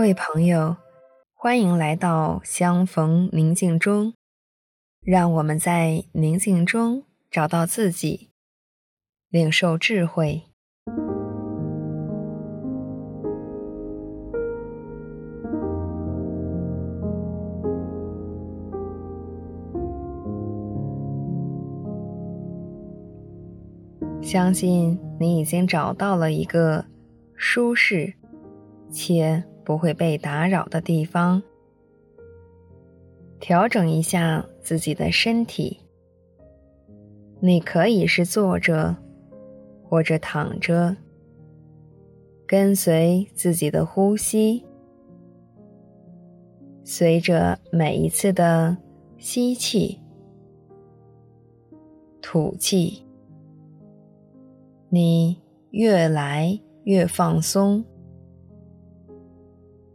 各位朋友，欢迎来到相逢宁静中，让我们在宁静中找到自己，领受智慧。相信你已经找到了一个舒适且不会被打扰的地方，调整一下自己的身体。你可以是坐着，或者躺着，跟随自己的呼吸，随着每一次的吸气、吐气。你越来越放松，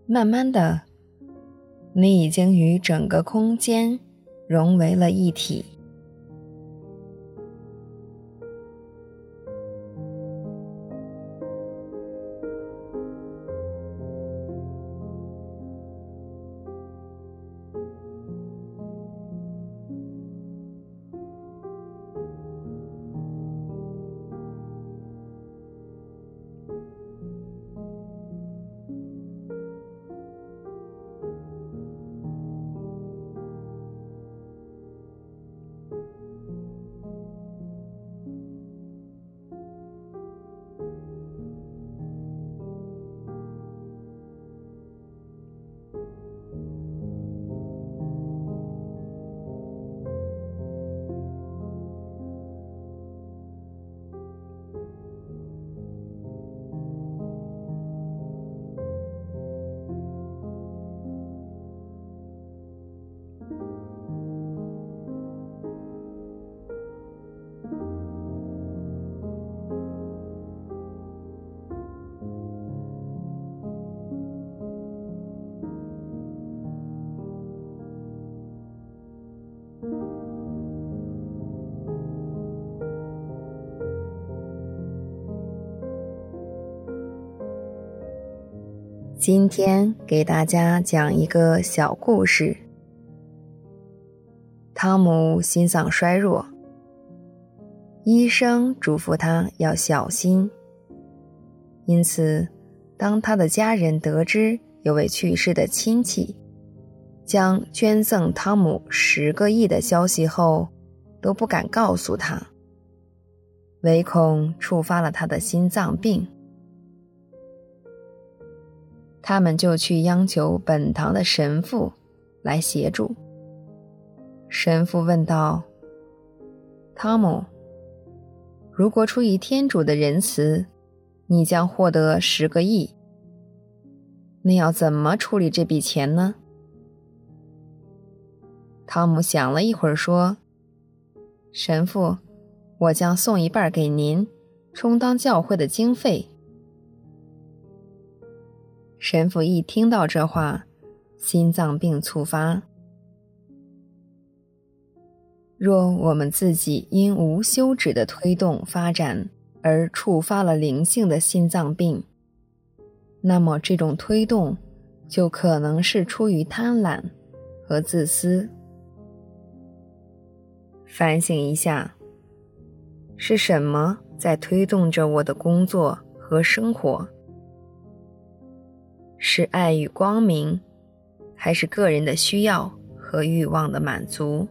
慢慢的，你已经与整个空间融为了一体。今天给大家讲一个小故事。汤姆心脏衰弱，医生嘱咐他要小心。因此，当他的家人得知有位去世的亲戚将捐赠汤姆十个亿的消息后，都不敢告诉他，唯恐触发了他的心脏病。他们就去央求本堂的神父来协助。神父问道：“汤姆，如果出于天主的仁慈，你将获得十个亿，你要怎么处理这笔钱呢？”汤姆想了一会儿，说：“神父，我将送一半给您，充当教会的经费。”神父一听到这话，心脏病触发。若我们自己因无休止的推动发展而触发了灵性的心脏病，那么这种推动就可能是出于贪婪和自私。反省一下，是什么在推动着我的工作和生活？是爱与光明，还是个人的需要和欲望的满足？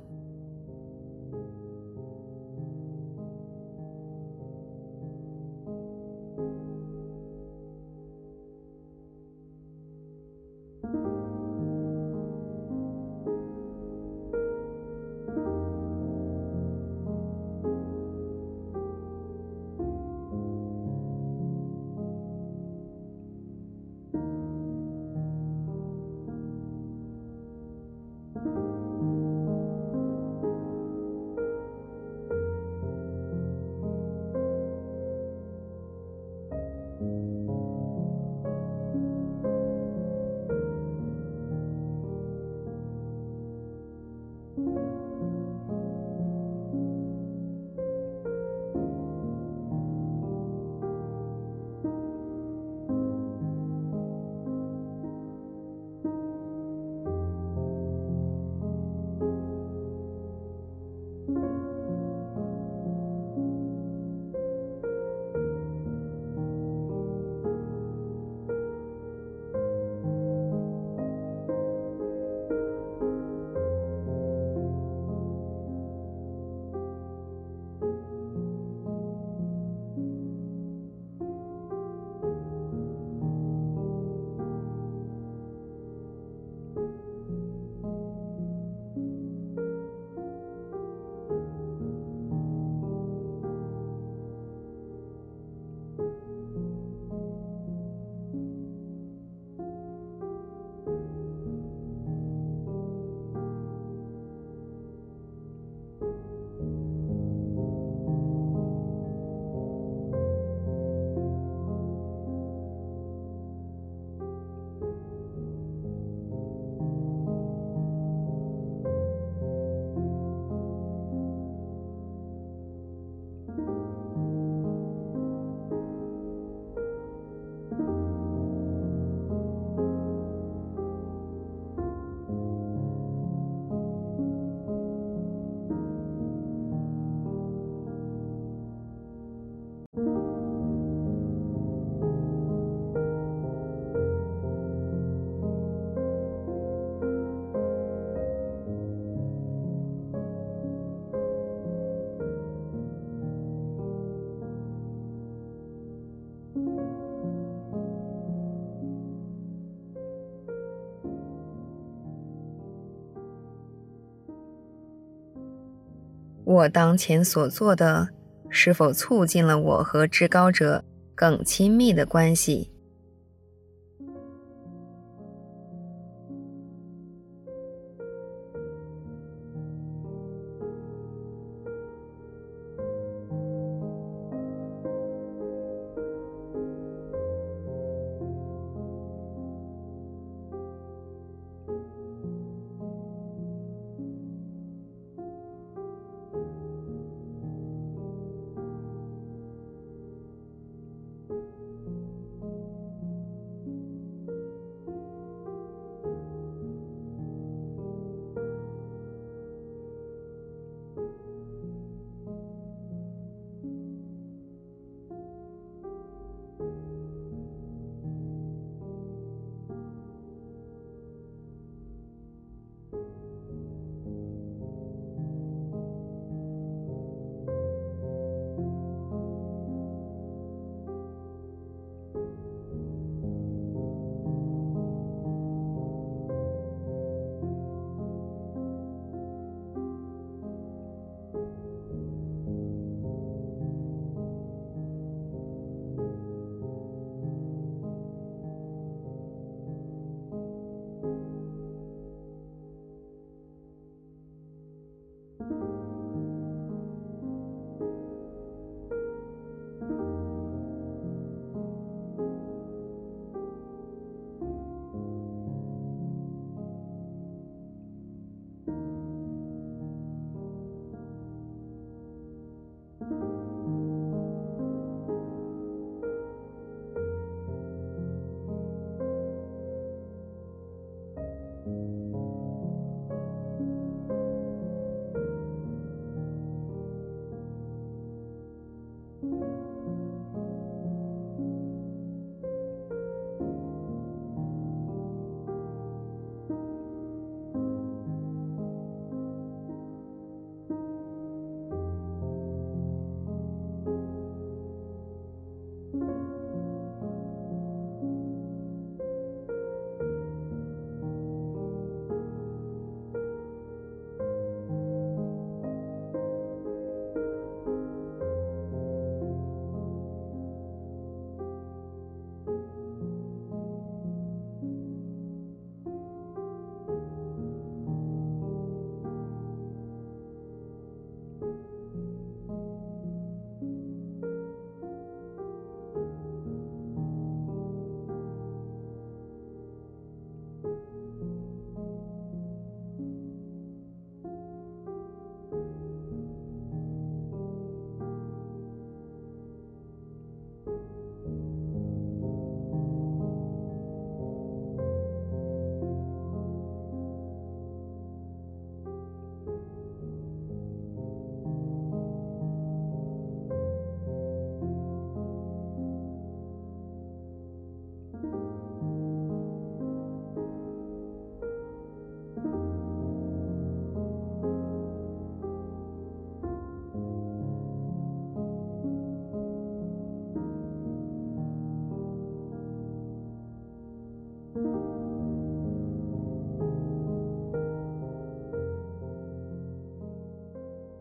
我当前所做的，是否促进了我和至高者更亲密的关系？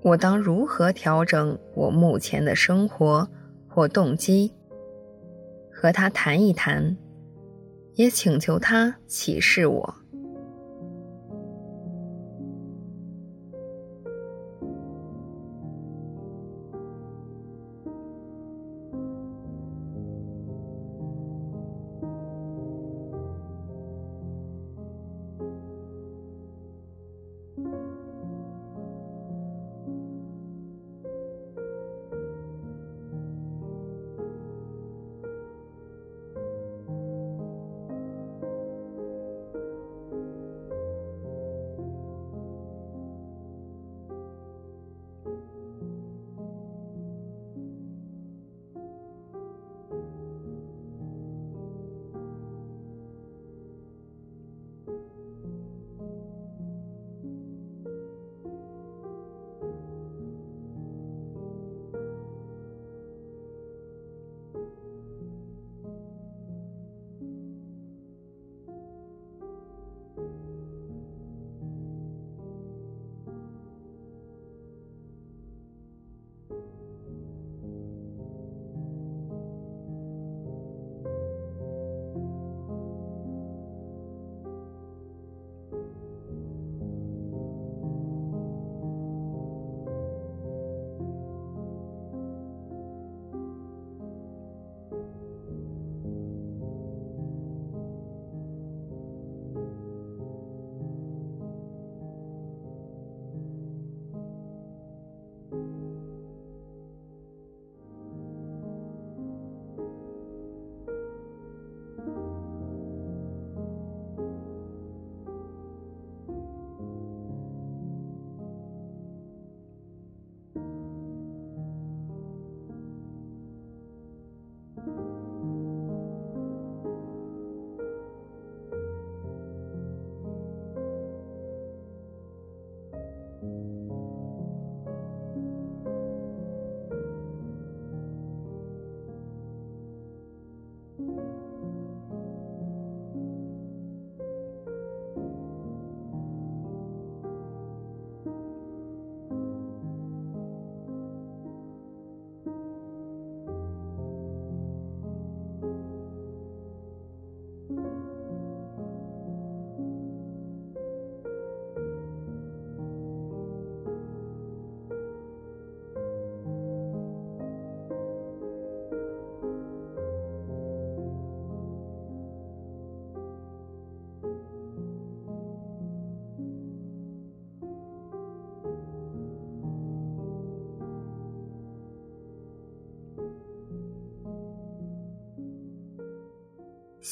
我当如何调整我目前的生活或动机？和他谈一谈，也请求他启示我。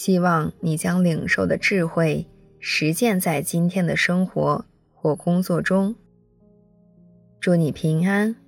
希望你将领受的智慧实践在今天的生活或工作中。祝你平安。